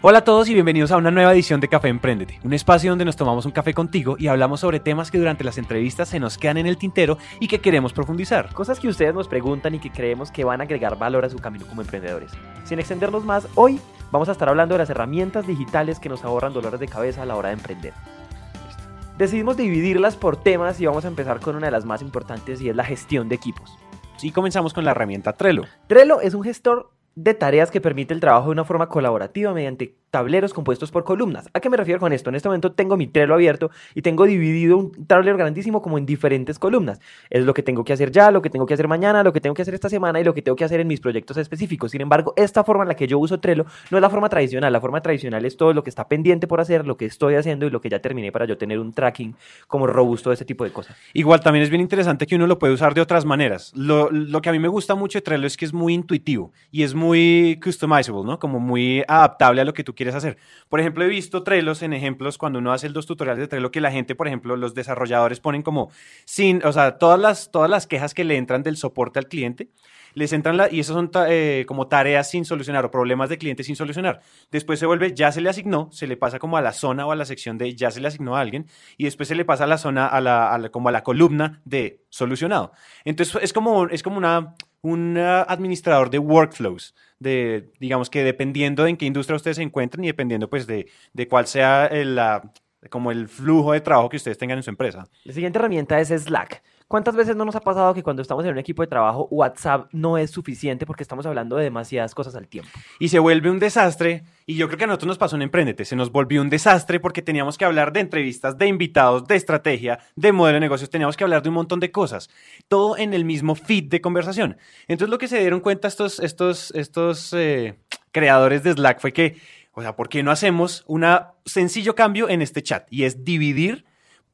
Hola a todos y bienvenidos a una nueva edición de Café Emprendete, un espacio donde nos tomamos un café contigo y hablamos sobre temas que durante las entrevistas se nos quedan en el tintero y que queremos profundizar. Cosas que ustedes nos preguntan y que creemos que van a agregar valor a su camino como emprendedores. Sin extendernos más, hoy vamos a estar hablando de las herramientas digitales que nos ahorran dolores de cabeza a la hora de emprender. Decidimos dividirlas por temas y vamos a empezar con una de las más importantes y es la gestión de equipos. Y comenzamos con la herramienta Trello. Trello es un gestor de tareas que permite el trabajo de una forma colaborativa mediante tableros compuestos por columnas. ¿A qué me refiero con esto? En este momento tengo mi Trello abierto y tengo dividido un tablero grandísimo como en diferentes columnas. Es lo que tengo que hacer ya, lo que tengo que hacer mañana, lo que tengo que hacer esta semana y lo que tengo que hacer en mis proyectos específicos. Sin embargo, esta forma en la que yo uso Trello no es la forma tradicional. La forma tradicional es todo lo que está pendiente por hacer, lo que estoy haciendo y lo que ya terminé para yo tener un tracking como robusto de ese tipo de cosas. Igual también es bien interesante que uno lo puede usar de otras maneras. Lo, lo que a mí me gusta mucho de Trello es que es muy intuitivo y es muy customizable, ¿no? Como muy adaptable a lo que tú quieres hacer. Por ejemplo, he visto Trellos en ejemplos cuando uno hace los tutoriales de Trello que la gente, por ejemplo, los desarrolladores ponen como sin, o sea, todas las, todas las quejas que le entran del soporte al cliente, les entran la, y esas son eh, como tareas sin solucionar o problemas de cliente sin solucionar. Después se vuelve, ya se le asignó, se le pasa como a la zona o a la sección de ya se le asignó a alguien y después se le pasa a la zona, a la, como a la columna de solucionado. Entonces es como, es como una, un administrador de workflows, de, digamos que dependiendo de en qué industria ustedes se encuentren y dependiendo pues de, de cuál sea el, como el flujo de trabajo que ustedes tengan en su empresa. La siguiente herramienta es Slack. ¿Cuántas veces no nos ha pasado que cuando estamos en un equipo de trabajo WhatsApp no es suficiente porque estamos hablando de demasiadas cosas al tiempo? Y se vuelve un desastre, y yo creo que a nosotros nos pasó en Emprendete, se nos volvió un desastre porque teníamos que hablar de entrevistas, de invitados, de estrategia, de modelo de negocios, teníamos que hablar de un montón de cosas, todo en el mismo feed de conversación. Entonces lo que se dieron cuenta estos, estos, estos eh, creadores de Slack fue que, o sea, ¿por qué no hacemos un sencillo cambio en este chat? Y es dividir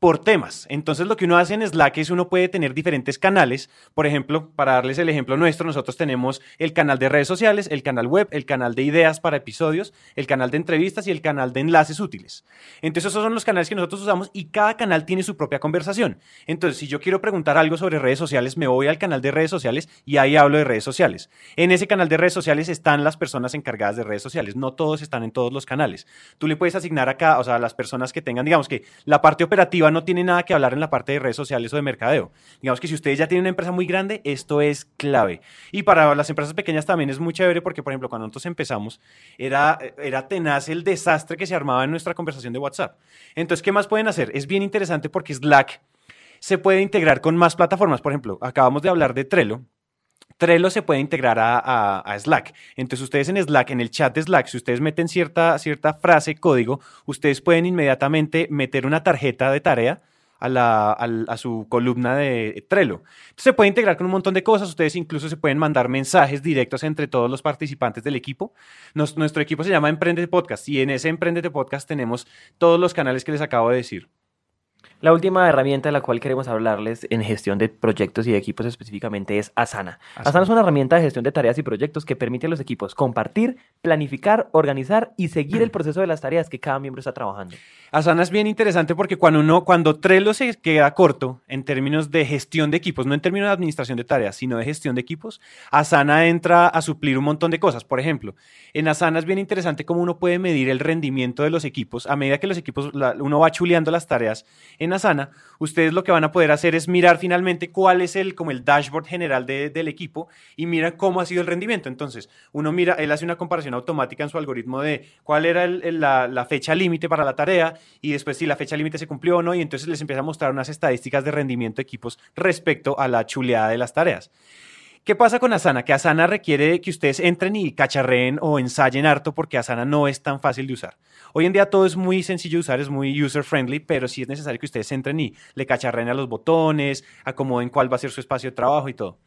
por temas. Entonces lo que uno hace en Slack es uno puede tener diferentes canales. Por ejemplo, para darles el ejemplo nuestro, nosotros tenemos el canal de redes sociales, el canal web, el canal de ideas para episodios, el canal de entrevistas y el canal de enlaces útiles. Entonces esos son los canales que nosotros usamos y cada canal tiene su propia conversación. Entonces si yo quiero preguntar algo sobre redes sociales, me voy al canal de redes sociales y ahí hablo de redes sociales. En ese canal de redes sociales están las personas encargadas de redes sociales. No todos están en todos los canales. Tú le puedes asignar acá, o sea, a las personas que tengan, digamos que la parte operativa no tiene nada que hablar en la parte de redes sociales o de mercadeo. Digamos que si ustedes ya tienen una empresa muy grande, esto es clave. Y para las empresas pequeñas también es muy chévere porque, por ejemplo, cuando nosotros empezamos, era, era tenaz el desastre que se armaba en nuestra conversación de WhatsApp. Entonces, ¿qué más pueden hacer? Es bien interesante porque Slack se puede integrar con más plataformas. Por ejemplo, acabamos de hablar de Trello. Trello se puede integrar a, Slack. Entonces ustedes en Slack, en el chat de Slack, si ustedes meten cierta, cierta frase, código, ustedes pueden inmediatamente meter una tarjeta de tarea a, su columna de Trello. se puede integrar con un montón de cosas. Ustedes incluso se pueden mandar mensajes directos entre todos los participantes del equipo. nuestro equipo se llama Emprendete Podcast y en ese Emprendete Podcast tenemos todos los canales que les acabo de decir. La última herramienta de la cual queremos hablarles en gestión de proyectos y de equipos específicamente es Asana. Asana. es una herramienta de gestión de tareas y proyectos que permite a los equipos compartir, planificar, organizar y seguir el proceso de las tareas que cada miembro está trabajando. Asana es bien interesante porque cuando uno, cuando Trello se queda corto en términos de gestión de equipos, no en términos de administración de tareas, sino de gestión de equipos, Asana entra a suplir un montón de cosas. Por ejemplo, en Asana es bien interesante cómo uno puede medir el rendimiento de los equipos a medida que los equipos, uno va chuleando las tareas en Asana, ustedes lo que van a poder hacer es mirar finalmente cuál es el, como el dashboard general del equipo y miran cómo ha sido el rendimiento. Entonces, uno mira, él hace una comparación automática en su algoritmo de cuál era la, la fecha límite para la tarea y después si la fecha límite se cumplió o no, y entonces les empieza a mostrar unas estadísticas de rendimiento de equipos respecto a la chuleada de las tareas. ¿Qué pasa con Asana? Que Asana requiere que ustedes entren y cacharreen o ensayen harto porque Asana no es tan fácil de usar. Hoy en día todo es muy sencillo de usar, es muy user friendly, pero sí es necesario que ustedes entren y le cacharreen a los botones, acomoden cuál va a ser su espacio de trabajo y todo.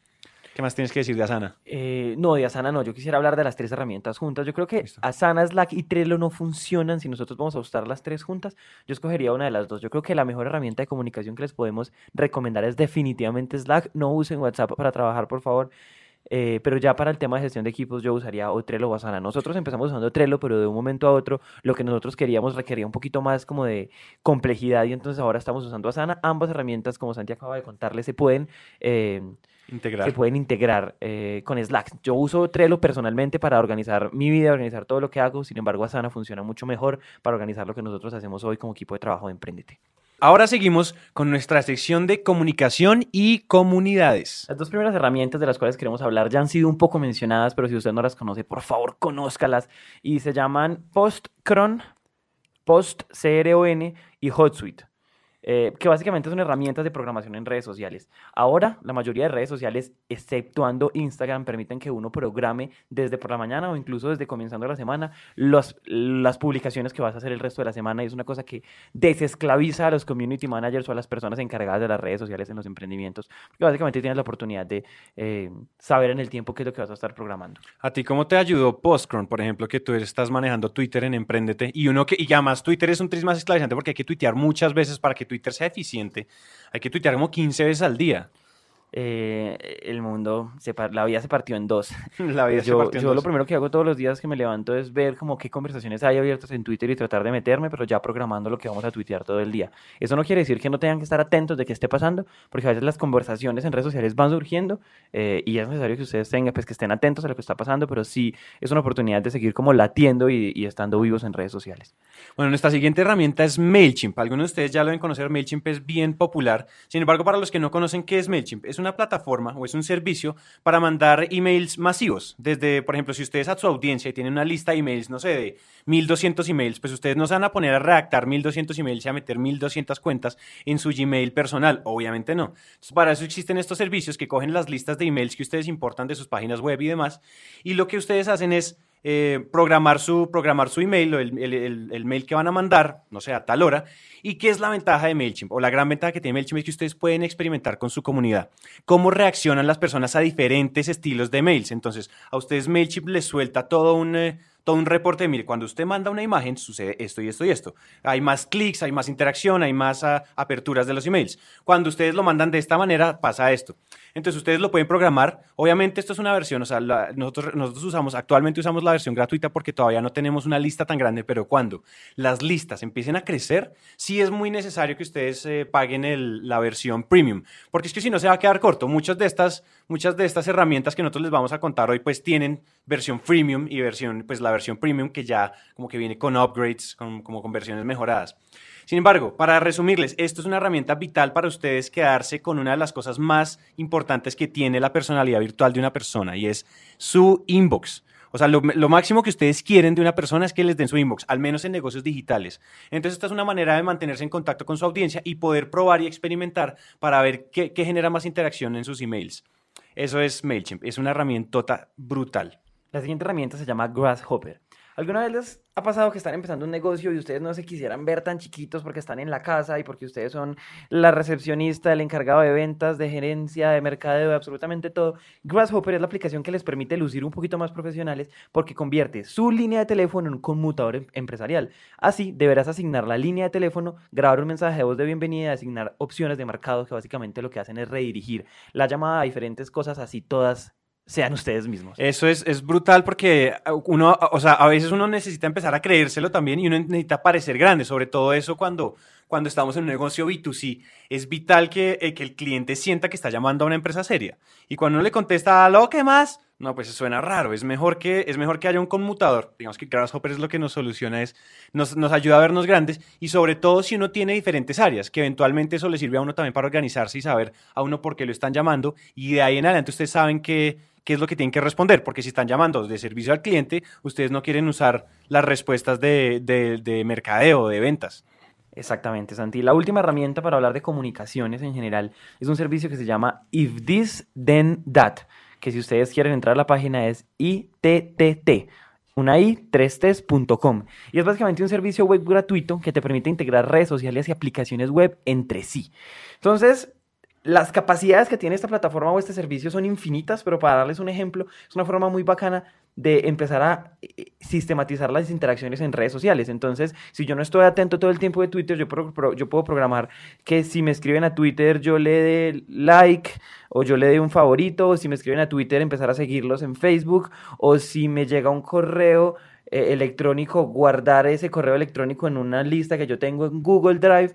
¿Qué más tienes que decir de Asana? Eh, no, de Asana no. Yo quisiera hablar de las tres herramientas juntas. Yo creo que Listo. Asana, Slack y Trello no funcionan si nosotros vamos a usar las tres juntas. Yo escogería una de las dos. Yo creo que la mejor herramienta de comunicación que les podemos recomendar es definitivamente Slack. No usen WhatsApp para trabajar, por favor. Eh, pero ya para el tema de gestión de equipos yo usaría o Trello o Asana. Nosotros empezamos usando Trello, pero de un momento a otro lo que nosotros queríamos requería un poquito más como de complejidad y entonces ahora estamos usando Asana. Ambas herramientas, como Santi acaba de contarles, se pueden... eh, Integrar. se pueden integrar eh, con Slack. Yo uso Trello personalmente para organizar mi vida, organizar todo lo que hago. Sin embargo, Asana funciona mucho mejor para organizar lo que nosotros hacemos hoy como equipo de trabajo de Emprendete. Ahora seguimos con nuestra sección de comunicación y comunidades. Las dos primeras herramientas de las cuales queremos hablar ya han sido un poco mencionadas, pero si usted no las conoce, por favor, conózcalas. Y se llaman PostCron, PostCRON y HotSuite. Eh, que básicamente son herramientas de programación en redes sociales. Ahora, la mayoría de redes sociales, exceptuando Instagram, permiten que uno programe desde por la mañana o incluso desde comenzando la semana los- las publicaciones que vas a hacer el resto de la semana. Y es una cosa que desesclaviza a los community managers o a las personas encargadas de las redes sociales en los emprendimientos. Porque básicamente tienes la oportunidad de eh, saber en el tiempo qué es lo que vas a estar programando. ¿A ti cómo te ayudó Postcron, por ejemplo, que tú estás manejando Twitter en Emprendete y uno que y además Twitter es un tris más esclavizante porque hay que tuitear muchas veces para que Twitter sea eficiente. Hay que tuitear como 15 veces al día. Eh, el mundo, se la vida se partió en dos. La vida Pues se yo, partió en yo lo primero que hago todos los días que me levanto es ver como qué conversaciones hay abiertas en Twitter y tratar de meterme, pero ya programando lo que vamos a tuitear todo el día. Eso no quiere decir que no tengan que estar atentos de qué esté pasando, porque a veces las conversaciones en redes sociales van surgiendo eh, y es necesario que ustedes tengan, pues que estén atentos a lo que está pasando, pero sí es una oportunidad de seguir como latiendo y, y estando vivos en redes sociales. Bueno, nuestra siguiente herramienta es MailChimp. Algunos de ustedes ya lo deben conocer. MailChimp es bien popular. Sin embargo, para los que no conocen qué es MailChimp, es una plataforma o es un servicio para mandar emails masivos. Desde, por ejemplo, si ustedes a su audiencia tienen una lista de emails, no sé, de 1200 emails, pues ustedes no se van a poner a redactar 1200 emails y a meter 1200 cuentas en su Gmail personal. Obviamente no. Para eso existen estos servicios que cogen las listas de emails que ustedes importan de sus páginas web y demás. Y lo que ustedes hacen es eh, programar, su, programar su email o el, el- el- mail que van a mandar, no sé, a tal hora. ¿Y qué es la ventaja de MailChimp? O la gran ventaja que tiene MailChimp es que ustedes pueden experimentar con su comunidad. Cómo reaccionan las personas a diferentes estilos de mails. Entonces, a ustedes MailChimp les suelta todo un... eh, todo un reporte de, mire, cuando usted manda una imagen, sucede esto y esto y esto. Hay más clics, hay más interacción, hay más ah, aperturas de los emails. Cuando ustedes lo mandan de esta manera, pasa esto. Entonces, ustedes lo pueden programar. Obviamente, esto es una versión, o sea, nosotros, nosotros usamos, actualmente usamos la versión gratuita porque todavía no tenemos una lista tan grande, pero cuando las listas empiecen a crecer, sí es muy necesario que ustedes eh, paguen la versión premium, porque es que si no se va a quedar corto. Muchas de estas, muchas de estas herramientas que nosotros les vamos a contar hoy, pues tienen versión freemium y versión, pues la versión premium que ya como que viene con upgrades, con- como con versiones mejoradas. Sin embargo, para resumirles, esto es una herramienta vital para ustedes quedarse con una de las cosas más importantes que tiene la personalidad virtual de una persona y es su inbox. O sea, lo, lo máximo que ustedes quieren de una persona es que les den su inbox, al menos en negocios digitales. Entonces, esta es una manera de mantenerse en contacto con su audiencia y poder probar y experimentar para ver qué, qué genera más interacción en sus emails. Eso es MailChimp, es una herramienta brutal. La siguiente herramienta se llama Grasshopper. ¿Alguna vez les ha pasado que están empezando un negocio y ustedes no se quisieran ver tan chiquitos porque están en la casa y porque ustedes son la recepcionista, el encargado de ventas, de gerencia, de mercadeo, de absolutamente todo? Grasshopper es la aplicación que les permite lucir un poquito más profesionales porque convierte su línea de teléfono en un conmutador em- empresarial. Así, deberás asignar la línea de teléfono, grabar un mensaje de voz de bienvenida asignar opciones de mercado que básicamente lo que hacen es redirigir la llamada a diferentes cosas, así todas sean ustedes mismos. Eso es, es brutal porque uno, o sea, a veces uno necesita empezar a creérselo también y uno necesita parecer grande, sobre todo eso cuando, cuando estamos en un negocio B2C. Es vital que, eh, que el cliente sienta que está llamando a una empresa seria. Y cuando uno le contesta, ¿aló, qué más? No, pues suena raro. Es mejor que, es mejor que haya un conmutador. Digamos que Grasshopper es lo que nos soluciona, es, nos, nos ayuda a vernos grandes y sobre todo si uno tiene diferentes áreas, que eventualmente eso le sirve a uno también para organizarse y saber a uno por qué lo están llamando. Y de ahí en adelante ustedes saben que qué es lo que tienen que responder, porque si están llamando de servicio al cliente, ustedes no quieren usar las respuestas de, de, de mercadeo, de ventas. Exactamente, Santi. La última herramienta para hablar de comunicaciones en general es un servicio que se llama If This Then That, que si ustedes quieren entrar a la página es ITTT, una i 3ts.com. Y es básicamente un servicio web gratuito que te permite integrar redes sociales y aplicaciones web entre sí. Entonces, las capacidades que tiene esta plataforma o este servicio son infinitas, pero para darles un ejemplo, es una forma muy bacana de empezar a eh, sistematizar las interacciones en redes sociales. Entonces, si yo no estoy atento todo el tiempo de Twitter, yo, puedo programar que si me escriben a Twitter yo le dé like o yo le dé un favorito, o si me escriben a Twitter empezar a seguirlos en Facebook, o si me llega un correo eh, electrónico, guardar ese correo electrónico en una lista que yo tengo en Google Drive.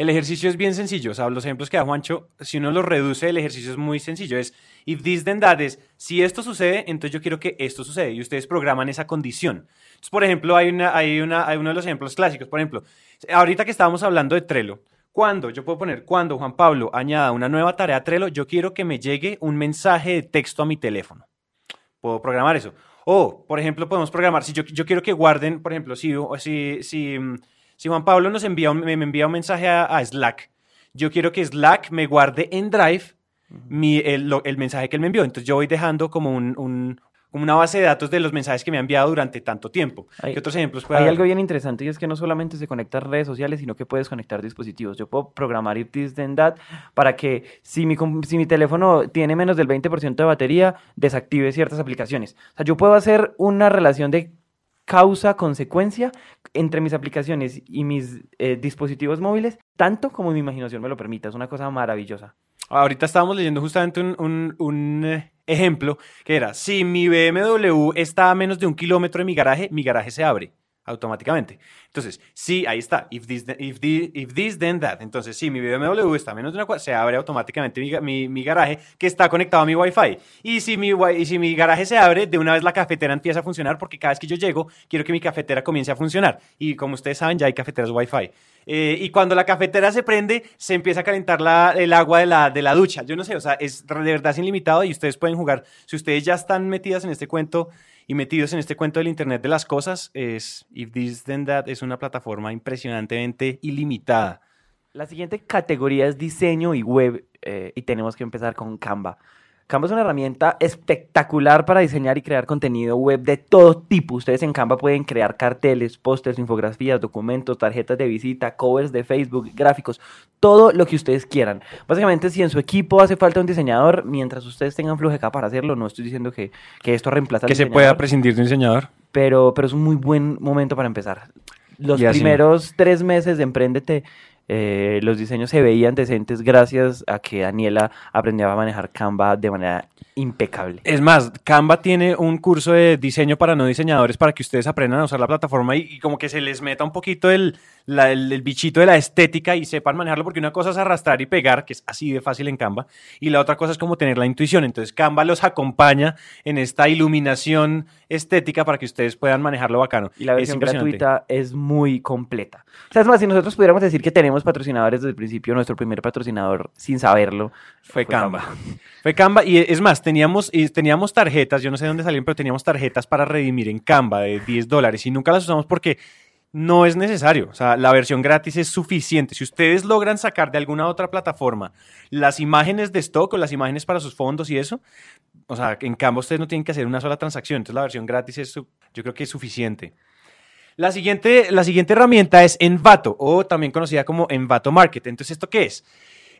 El ejercicio es bien sencillo, o sea, los ejemplos que da Juancho, si uno los reduce, el ejercicio es muy sencillo, es if this then that, es si esto sucede, entonces yo quiero que esto sucede, y ustedes programan esa condición. Entonces, por ejemplo, hay, una, hay, una, hay uno de los ejemplos clásicos, por ejemplo, ahorita que estábamos hablando de Trello, cuando, yo puedo poner, cuando Juan Pablo añada una nueva tarea a Trello, yo quiero que me llegue un mensaje de texto a mi teléfono. Puedo programar eso. O, por ejemplo, podemos programar, si yo, quiero que guarden, por ejemplo, si, si, si mm, si Juan Pablo nos envía me envía un mensaje a, Slack, yo quiero que Slack me guarde en Drive el, mensaje que él me envió. Entonces yo voy dejando como un, una base de datos de los mensajes que me ha enviado durante tanto tiempo. Hay, ¿Qué otros ejemplos Hay algo bien interesante y es que no solamente se conecta a redes sociales, sino que puedes conectar dispositivos. Yo puedo programar If This Then That para que si mi, si mi teléfono tiene menos del 20% de batería, desactive ciertas aplicaciones. O sea, yo puedo hacer una relación de causa-consecuencia entre mis aplicaciones y mis eh, dispositivos móviles, tanto como mi imaginación me lo permita. Es una cosa maravillosa. Ahorita estábamos leyendo justamente un, eh, ejemplo que era, si mi BMW está a menos de un kilómetro de mi garaje, mi garaje se abre automáticamente. Entonces, sí, ahí está. If this, if, if this then that. Entonces, sí, mi BMW está a menos de una cuadra, se abre automáticamente mi, mi, garaje que está conectado a mi Wi-Fi. Y si mi, y si mi garaje se abre, de una vez la cafetera empieza a funcionar porque cada vez que yo llego, quiero que mi cafetera comience a funcionar. Y como ustedes saben, ya hay cafeteras Wi-Fi. Eh, y cuando la cafetera se prende, se empieza a calentar la, el agua de la, de la ducha. Yo no sé, o sea, es de verdad es ilimitado y ustedes pueden jugar. Si ustedes ya están metidas en este cuento y metidos en este cuento del Internet de las cosas, es If This Then That es una plataforma impresionantemente ilimitada. La siguiente categoría es diseño y web eh, y tenemos que empezar con Canva. Canva es una herramienta espectacular para diseñar y crear contenido web de todo tipo. Ustedes en Canva pueden crear carteles, pósters, infografías, documentos, tarjetas de visita, covers de Facebook, gráficos, todo lo que ustedes quieran. Básicamente, si en su equipo hace falta un diseñador, mientras ustedes tengan acá para hacerlo, no estoy diciendo que, esto reemplaza al Que se pueda prescindir de un diseñador. Pero, pero es un muy buen momento para empezar. Los primeros tres meses de Emprendete eh, los diseños se veían decentes gracias a que Daniela aprendió a manejar Canva de manera impecable. Es más, Canva tiene un curso de diseño para no diseñadores para que ustedes aprendan a usar la plataforma y, como que se les meta un poquito el, el, bichito de la estética y sepan manejarlo, porque una cosa es arrastrar y pegar, que es así de fácil en Canva, y la otra cosa es como tener la intuición. Entonces Canva los acompaña en esta iluminación estética para que ustedes puedan manejarlo bacano. Y la versión gratuita es muy completa. O sea, es más, si nosotros pudiéramos decir que tenemos patrocinadores desde el principio, nuestro primer patrocinador, sin saberlo, fue, Canva. Fue Canva y es más, teníamos, teníamos tarjetas, yo no sé de dónde salieron, pero teníamos tarjetas para redimir en Canva de 10 dólares y nunca las usamos porque no es necesario. O sea, la versión gratis es suficiente. Si ustedes logran sacar de alguna otra plataforma las imágenes de stock o las imágenes para sus fondos y eso, o sea, en Canva ustedes no tienen que hacer una sola transacción. Entonces la versión gratis es, yo creo que es suficiente. La siguiente, la siguiente herramienta es Envato, o también conocida como Envato Market. Entonces, ¿esto qué es?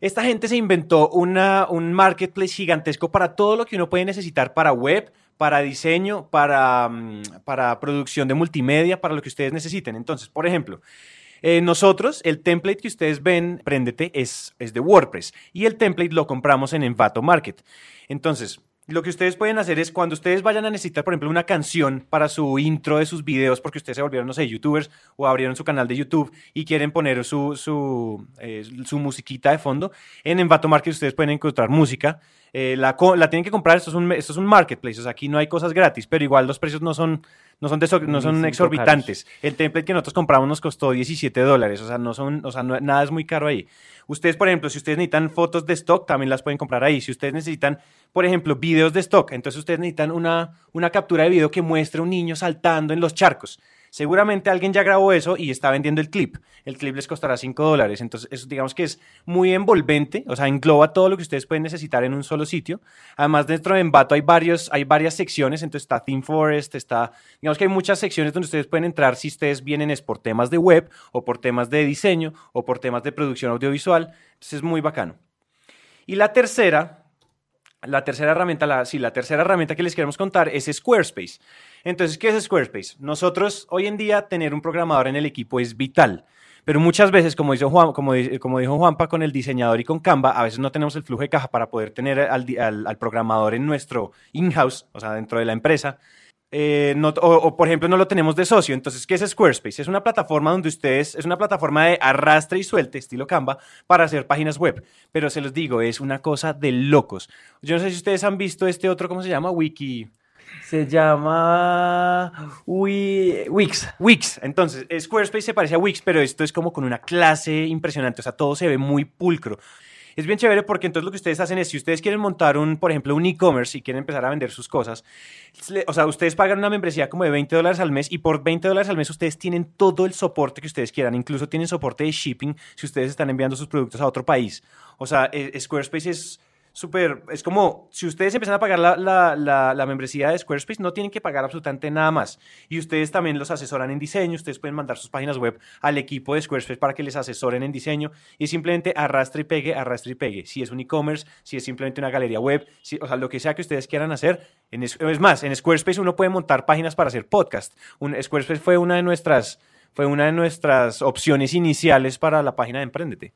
Esta gente se inventó una, un marketplace gigantesco para todo lo que uno puede necesitar para web, para diseño, para, mm, para producción de multimedia, para lo que ustedes necesiten. Entonces, por ejemplo, eh, nosotros, el template que ustedes ven, Préndete, es, es de WordPress y el template lo compramos en Envato Market. Entonces, lo que ustedes pueden hacer es cuando ustedes vayan a necesitar, por ejemplo, una canción para su intro de sus videos, porque ustedes se volvieron, no sé, youtubers o abrieron su canal de YouTube y quieren poner su, su, eh, su musiquita de fondo, en Envato Market ustedes pueden encontrar música. Eh, la, la, tienen que comprar, esto es, un, esto es un marketplace, o sea, aquí no hay cosas gratis, pero igual los precios no son, no son, no son exorbitantes. El template que nosotros compramos nos costó 17 dólares, o sea, no son, o sea, nada es muy caro ahí. Ustedes, por ejemplo, si ustedes necesitan fotos de stock, también las pueden comprar ahí. Si ustedes necesitan, por ejemplo, videos de stock, entonces ustedes necesitan una, una captura de video que muestre un niño saltando en los charcos. Seguramente alguien ya grabó eso y está vendiendo el clip. El clip les costará 5 dólares. Entonces, digamos que es muy envolvente, o sea, engloba todo lo que ustedes pueden necesitar en un solo sitio. Además, dentro de Envato hay, varios, hay varias secciones, entonces está Theme Forest, está, digamos que hay muchas secciones donde ustedes pueden entrar si ustedes vienen es por temas de web o por temas de diseño o por temas de producción audiovisual. Entonces, es muy bacano. Y la tercera, la tercera herramienta, sí, la tercera herramienta que les queremos contar es Squarespace. Entonces, ¿qué es Squarespace? Nosotros hoy en día tener un programador en el equipo es vital. Pero muchas veces, como, dijo Juan, como, dijo Juanpa con el diseñador y con Canva, a veces no tenemos el flujo de caja para poder tener al, programador en nuestro in-house, o sea, dentro de la empresa. Eh, o, o, por ejemplo no lo tenemos de socio. Entonces, ¿qué es Squarespace? Es una plataforma donde ustedes, es una plataforma de arrastre y suelte, estilo Canva, para hacer páginas web. Pero se los digo, es una cosa de locos. Yo no sé si ustedes han visto este otro, ¿cómo se llama? Wiki. Se llama Wi- Wix. Wix. Entonces, Squarespace se parece a Wix, pero esto es como con una clase impresionante. O sea, todo se ve muy pulcro. Es bien chévere porque entonces lo que ustedes hacen es, si ustedes quieren montar un, por ejemplo, un e-commerce y quieren empezar a vender sus cosas, o sea, ustedes pagan una membresía como de 20 dólares al mes y por 20 dólares al mes ustedes tienen todo el soporte que ustedes quieran, incluso tienen soporte de shipping si ustedes están enviando sus productos a otro país. O sea, eh, Squarespace es súper, es como, si ustedes empiezan a pagar la, la, la, la, membresía de Squarespace, no tienen que pagar absolutamente nada más. Y ustedes también los asesoran en diseño, ustedes pueden mandar sus páginas web al equipo de Squarespace para que les asesoren en diseño y simplemente arrastre y pegue, arrastre y pegue. Si es un e-commerce, si es simplemente una galería web, si, o sea, lo que sea que ustedes quieran hacer. En, es más, en Squarespace uno puede montar páginas para hacer podcast. Un, Squarespace fue una de nuestras fue una de nuestras opciones iniciales para la página de Emprendete.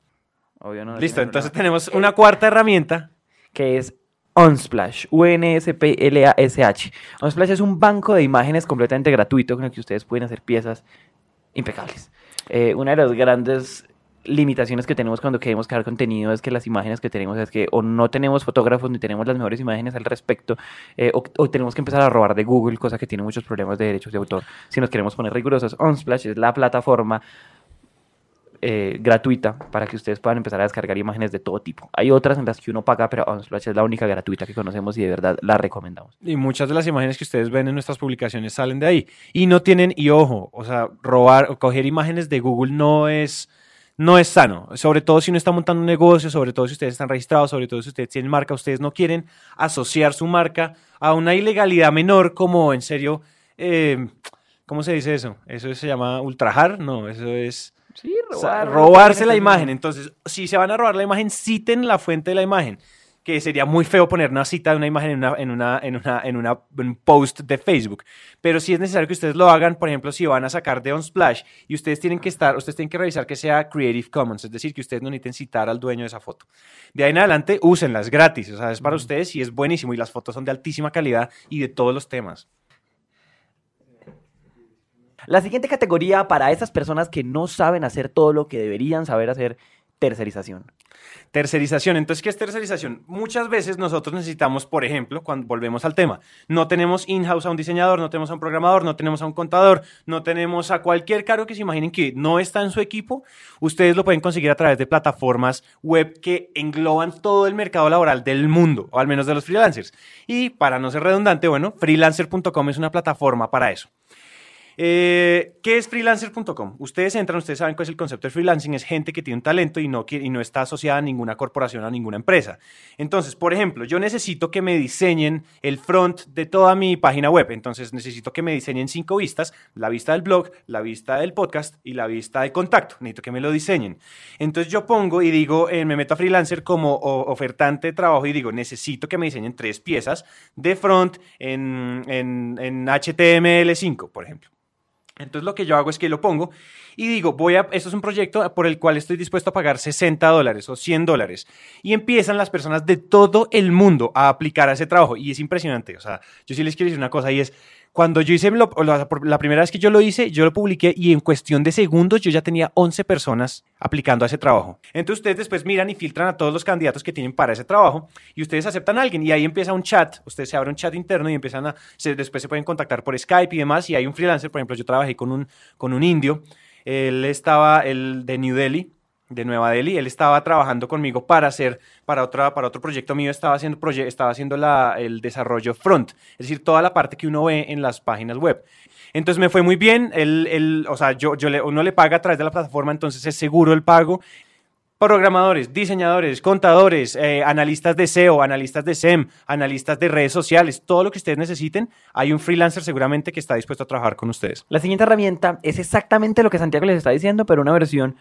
Obvio, no, Listo, entonces tenemos una cuarta herramienta que es Unsplash, U-N-S-P-L-A-S-H. Unsplash es un banco de imágenes completamente gratuito con el que ustedes pueden hacer piezas impecables. Eh, una de las grandes limitaciones que tenemos cuando queremos crear contenido es que las imágenes que tenemos es que o no tenemos fotógrafos ni tenemos las mejores imágenes al respecto eh, o, o, tenemos que empezar a robar de Google, cosa que tiene muchos problemas de derechos de autor. Si nos queremos poner rigurosos, Unsplash es la plataforma eh, gratuita para que ustedes puedan empezar a descargar imágenes de todo tipo. Hay otras en las que uno paga, pero Unsplash es la única gratuita que conocemos y de verdad la recomendamos. Y muchas de las imágenes que ustedes ven en nuestras publicaciones salen de ahí. Y no tienen, y ojo, o sea, robar o coger imágenes de Google no es no es sano, sobre todo si uno está montando un negocio, sobre todo si ustedes están registrados, sobre todo si ustedes tienen marca, ustedes no quieren asociar su marca a una ilegalidad menor como en serio, eh, ¿cómo se dice eso? ¿Eso se llama ultrajar? No, eso es... Sí, robar, o sea, robarse la imagen. Entonces, si se van a robar la imagen, citen la fuente de la imagen. Que sería muy feo poner una cita de una imagen en, una, en, una, en, una, en una, un post de Facebook. Pero sí es necesario que ustedes lo hagan, por ejemplo, si van a sacar de Unsplash y ustedes tienen que estar, ustedes tienen que revisar que sea Creative Commons, es decir, que ustedes no necesiten citar al dueño de esa foto. De ahí en adelante, úsenlas gratis, o sea, es para ustedes y es buenísimo y las fotos son de altísima calidad y de todos los temas. La siguiente categoría para esas personas que no saben hacer todo lo que deberían saber hacer, tercerización. Tercerización. Entonces, ¿qué es tercerización? Muchas veces nosotros necesitamos, por ejemplo, cuando volvemos al tema, no tenemos in-house a un diseñador, no tenemos a un programador, no tenemos a un contador, no tenemos a cualquier cargo que se imaginen que no está en su equipo. Ustedes lo pueden conseguir a través de plataformas web que engloban todo el mercado laboral del mundo, o al menos de los freelancers. Y para no ser redundante, bueno, freelancer.com es una plataforma para eso. Eh, ¿Qué es freelancer.com? Ustedes entran, ustedes saben cuál es el concepto de freelancing, es gente que tiene un talento y no, está asociada a ninguna corporación, a ninguna empresa. Entonces, por ejemplo, yo necesito que me diseñen el front de toda mi página web, entonces necesito que me diseñen cinco vistas, la vista del blog, la vista del podcast y la vista de contacto, necesito que me lo diseñen. Entonces yo pongo y digo, eh, me meto a freelancer como ofertante de trabajo y digo, necesito que me diseñen tres piezas de front en HTML5, por ejemplo. Entonces lo que yo hago es que lo pongo y digo, voy a, esto es un proyecto por el cual estoy dispuesto a pagar 60 dólares o 100 dólares. Y empiezan las personas de todo el mundo a aplicar a ese trabajo. Y es impresionante. O sea, yo sí les quiero decir una cosa y es, cuando yo hice, lo, la, la, primera vez que yo lo hice, yo lo publiqué y en cuestión de segundos yo ya tenía 11 personas aplicando a ese trabajo. Entonces ustedes después miran y filtran a todos los candidatos que tienen para ese trabajo y ustedes aceptan a alguien y ahí empieza un chat, ustedes se abre un chat interno y empiezan a, se, después se pueden contactar por Skype y demás y hay un freelancer, por ejemplo, yo trabajé con un, con un indio, él estaba, el de New Delhi, de Nueva Delhi. Él estaba trabajando conmigo para hacer, para, otra, para otro proyecto mío, estaba haciendo, proye estaba haciendo la, el desarrollo front, es decir, toda la parte que uno ve en las páginas web. Entonces me fue muy bien, él, él, o sea, yo, yo le, uno le paga a través de la plataforma, entonces es seguro el pago. Programadores, diseñadores, contadores, eh, analistas de SEO, analistas de SEM, analistas de redes sociales, todo lo que ustedes necesiten, hay un freelancer seguramente que está dispuesto a trabajar con ustedes. La siguiente herramienta es exactamente lo que Santiago les está diciendo, pero una versión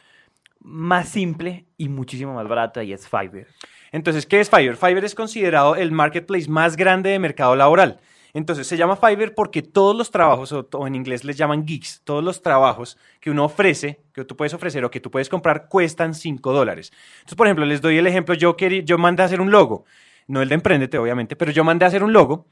más simple y muchísimo más barata y es Fiverr. Entonces, ¿qué es Fiverr? Fiverr es considerado el marketplace más grande de mercado laboral. Entonces se llama Fiverr porque todos los trabajos, o, en inglés les llaman gigs, todos los trabajos que uno ofrece, que tú puedes ofrecer o que tú puedes comprar, cuestan 5 dólares. Entonces, por ejemplo, les doy el ejemplo, yo, quería, yo mandé a hacer un logo, no el de Emprendete, obviamente, pero yo mandé a hacer un logo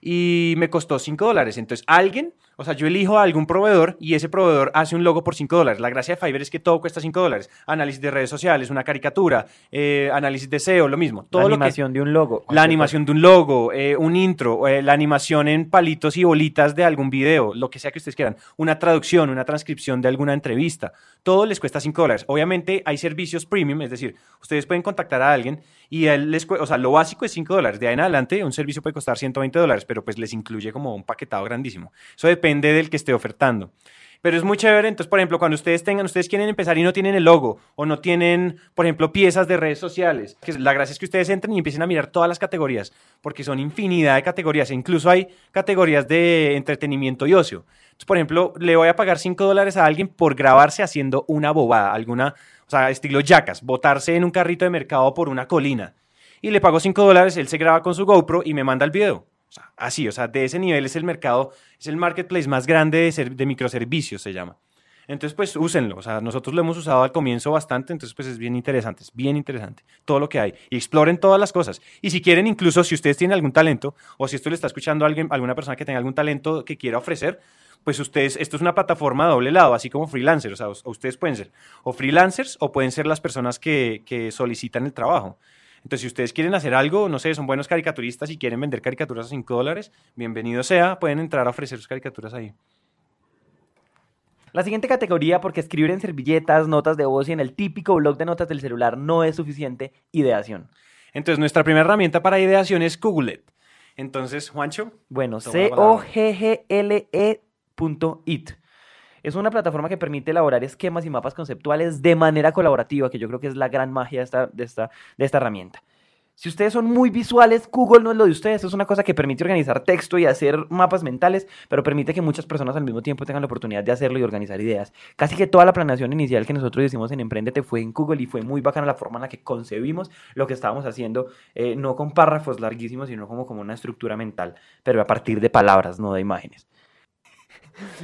y me costó 5 dólares. Entonces, alguien o sea, yo elijo a algún proveedor y ese proveedor hace un logo por 5 dólares. La gracia de Fiverr es que todo cuesta 5 dólares. Análisis de redes sociales, una caricatura, eh, análisis de SEO, lo mismo. Todo la animación de un logo. La animación de un logo, eh, un intro, eh, la animación en palitos y bolitas de algún video, lo que sea que ustedes quieran. Una traducción, una transcripción de alguna entrevista. Todo les cuesta 5 dólares. Obviamente hay servicios premium, es decir, ustedes pueden contactar a alguien y él les o sea, lo básico es 5 dólares. De ahí en adelante un servicio puede costar 120 dólares, pero pues les incluye como un paquetado grandísimo. Eso depende del que esté ofertando. Pero es muy chévere, entonces, por ejemplo, cuando ustedes tengan, ustedes quieren empezar y no tienen el logo o no tienen, por ejemplo, piezas de redes sociales, que la gracia es que ustedes entren y empiecen a mirar todas las categorías, porque son infinidad de categorías, e incluso hay categorías de entretenimiento y ocio. Entonces, por ejemplo, le voy a pagar 5 dólares a alguien por grabarse haciendo una bobada, alguna, o sea, estilo yacas, botarse en un carrito de mercado por una colina. Y le pago 5 dólares, él se graba con su GoPro y me manda el video así, o sea, de ese nivel es el mercado, es el marketplace más grande de, microservicios, se llama. Entonces, pues úsenlo. O sea, nosotros lo hemos usado al comienzo bastante, entonces, pues es bien interesante, es bien interesante todo lo que hay. Y exploren todas las cosas. Y si quieren, incluso si ustedes tienen algún talento, o si esto le está escuchando a alguien, alguna persona que tenga algún talento que quiera ofrecer, pues ustedes, esto es una plataforma de doble lado, así como freelancers. O sea, ustedes pueden ser o freelancers o pueden ser las personas que solicitan el trabajo. Entonces, si ustedes quieren hacer algo, no sé, son buenos caricaturistas y quieren vender caricaturas a 5 dólares, bienvenido sea, pueden entrar a ofrecer sus caricaturas ahí. La siguiente categoría, porque escribir en servilletas, notas de voz y en el típico blog de notas del celular no es suficiente, ideación. Entonces, nuestra primera herramienta para ideación es Googleet. Entonces, Juancho. Bueno, C-O-G-G-L-E.it. Es una plataforma que permite elaborar esquemas y mapas conceptuales de manera colaborativa, que yo creo que es la gran magia de esta, de esta, de esta herramienta. Si ustedes son muy visuales, Google no es lo de ustedes. Es una cosa que permite organizar texto y hacer mapas mentales, pero permite que muchas personas al mismo tiempo tengan la oportunidad de hacerlo y organizar ideas. Casi que toda la planeación inicial que nosotros hicimos en Emprendete fue en Google y fue muy bacana la forma en la que concebimos lo que estábamos haciendo, eh, no con párrafos larguísimos, sino como, como una estructura mental, pero a partir de palabras, no de imágenes.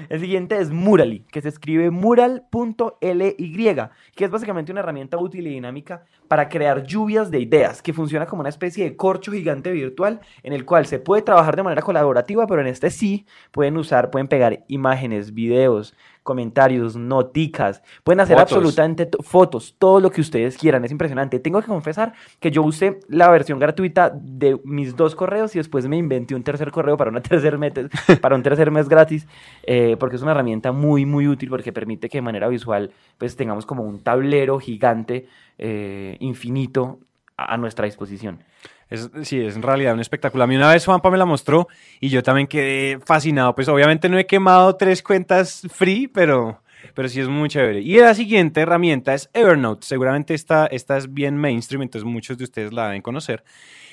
El siguiente es Murally, que se escribe mural.ly, que es básicamente una herramienta útil y dinámica para crear lluvias de ideas, que funciona como una especie de corcho gigante virtual en el cual se puede trabajar de manera colaborativa, pero en este sí pueden usar, pueden pegar imágenes, videos, comentarios, noticas, pueden hacer absolutamente fotos, todo lo que ustedes quieran, es impresionante. Tengo que confesar que yo usé la versión gratuita de mis dos correos y después me inventé un tercer correo para, una tercer mes, para un tercer mes gratis, eh, porque es una herramienta muy, muy útil porque permite que de manera visual pues tengamos como un tablero gigante, eh, infinito a nuestra disposición. Es, sí, es en realidad un espectáculo. A mí una vez Juanpa me la mostró y yo también quedé fascinado. Pues obviamente no he quemado tres cuentas free, pero, pero sí es muy chévere. Y la siguiente herramienta es Evernote. Seguramente esta, esta es bien mainstream, entonces muchos de ustedes la deben conocer.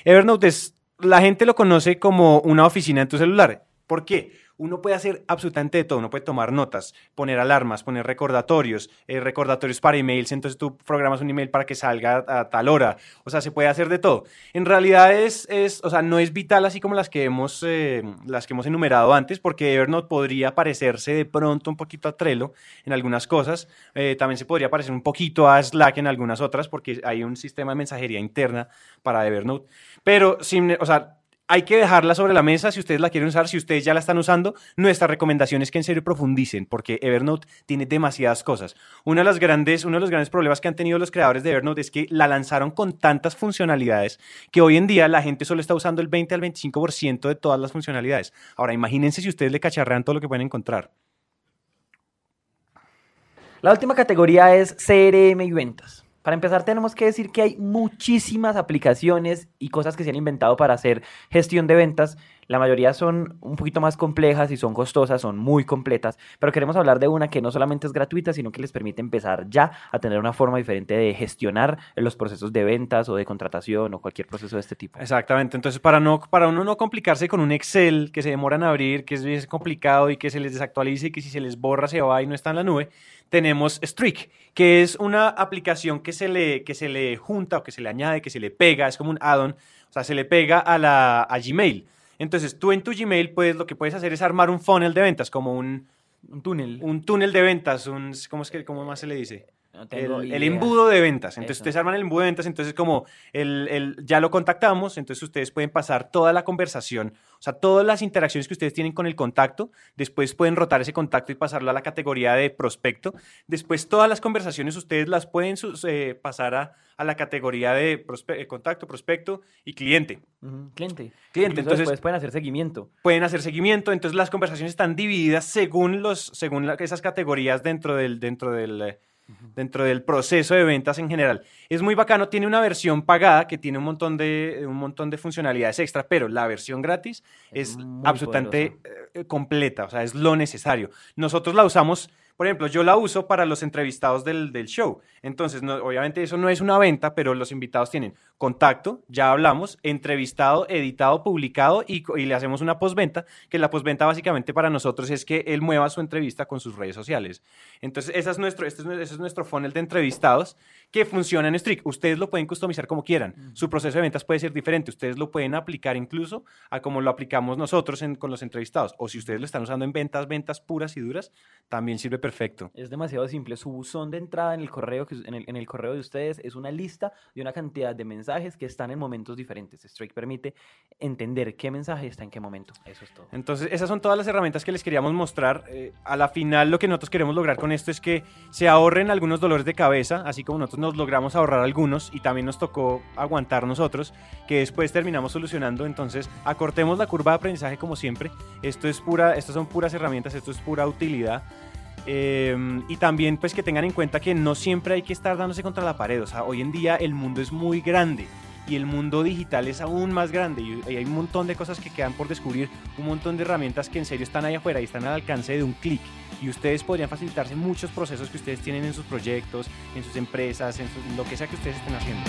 Evernote es, la gente lo conoce como una oficina en tu celular. ¿Por qué? Uno puede hacer absolutamente de todo. Uno puede tomar notas, poner alarmas, poner recordatorios, eh, recordatorios para emails. Entonces tú programas un email para que salga a tal hora. O sea, se puede hacer de todo. En realidad es, o sea, no es vital así como las que hemos, eh, las que hemos enumerado antes, porque Evernote podría parecerse de pronto un poquito a Trello en algunas cosas. Eh, también se podría parecer un poquito a Slack en algunas otras, porque hay un sistema de mensajería interna para Evernote. Pero, sin, o sea, hay que dejarla sobre la mesa si ustedes la quieren usar, si ustedes ya la están usando. Nuestra recomendación es que en serio profundicen, porque Evernote tiene demasiadas cosas. Una de las grandes, uno de los grandes problemas que han tenido los creadores de Evernote es que la lanzaron con tantas funcionalidades que hoy en día la gente solo está usando el 20 al 25% de todas las funcionalidades. Ahora, imagínense si ustedes le cacharrean todo lo que pueden encontrar. La última categoría es CRM y ventas. Para empezar, tenemos que decir que hay muchísimas aplicaciones y cosas que se han inventado para hacer gestión de ventas. La mayoría son un poquito más complejas y son costosas, son muy completas, pero queremos hablar de una que no solamente es gratuita, sino que les permite empezar ya a tener una forma diferente de gestionar los procesos de ventas o de contratación o cualquier proceso de este tipo. Exactamente, entonces para, no, para uno no complicarse con un Excel que se demora en abrir, que es complicado y que se les desactualice y que si se les borra se va y no está en la nube, tenemos Streak, que es una aplicación que se le, que se le junta o que se le añade, que se le pega, es como un add-on, o sea, se le pega a, la, a Gmail. Entonces, tú en tu Gmail, puedes, lo que puedes hacer es armar un funnel de ventas, como un, Un túnel. un túnel de ventas, un, ¿cómo, es que, ¿cómo más se le dice? No tengo el, embudo de ventas. Entonces Eso. ustedes arman el embudo de ventas, entonces como el, el- ya lo contactamos, entonces ustedes pueden pasar toda la conversación, o sea, todas las interacciones que ustedes tienen con el contacto, después pueden rotar ese contacto y pasarlo a la categoría de prospecto, después todas las conversaciones ustedes las pueden sus- eh, pasar a, a la categoría de prospe- eh, contacto, prospecto y cliente. Cliente. Cliente, Incluso entonces- después pueden hacer seguimiento. Pueden hacer seguimiento, entonces las conversaciones están divididas según, los, según la- esas categorías dentro del, dentro del, eh, dentro del proceso de ventas en general. Es muy bacano, tiene una versión pagada que tiene un montón de, un montón de funcionalidades extra, pero la versión gratis Es absolutamente eh, completa, o sea, es lo necesario. Nosotros la usamos, por ejemplo, yo la uso para los entrevistados del, del show. Entonces, no- obviamente eso no es una venta, pero los invitados tienen contacto, ya hablamos, entrevistado, editado, publicado y, le hacemos una postventa, que la postventa básicamente para nosotros es que él mueva su entrevista con sus redes sociales. Entonces, esa es nuestro, este es, ese es nuestro funnel de entrevistados que funciona en Streak. Ustedes lo pueden customizar como quieran. Su proceso de ventas puede ser diferente. Ustedes lo pueden aplicar incluso a como lo aplicamos nosotros en- con los entrevistados. O si ustedes lo están usando en ventas, ventas puras y duras, también sirve perfecto. Es demasiado simple. Su buzón de entrada en el correo, que, en, el, en el correo de ustedes es una lista de una cantidad de mensajes que están en momentos diferentes. Strike permite entender qué mensaje está en qué momento. Eso es todo. Entonces, esas son todas las herramientas que les queríamos mostrar. Eh, a la final, lo que nosotros queremos lograr con esto es que se ahorren algunos dolores de cabeza, así como nosotros nos logramos ahorrar algunos y también nos tocó aguantar nosotros, que después terminamos solucionando. Entonces, acortemos la curva de aprendizaje como siempre. Esto es pura, estas son puras herramientas, esto es pura utilidad. Eh, y también pues que tengan en cuenta que no siempre hay que estar dándose contra la pared. O sea, hoy en día el mundo es muy grande y el mundo digital es aún más grande y hay un montón de cosas que quedan por descubrir, un montón de herramientas que en serio están ahí afuera y están al alcance de un clic. Y ustedes podrían facilitarse muchos procesos que ustedes tienen en sus proyectos, en sus empresas, en, en lo que sea que ustedes estén haciendo.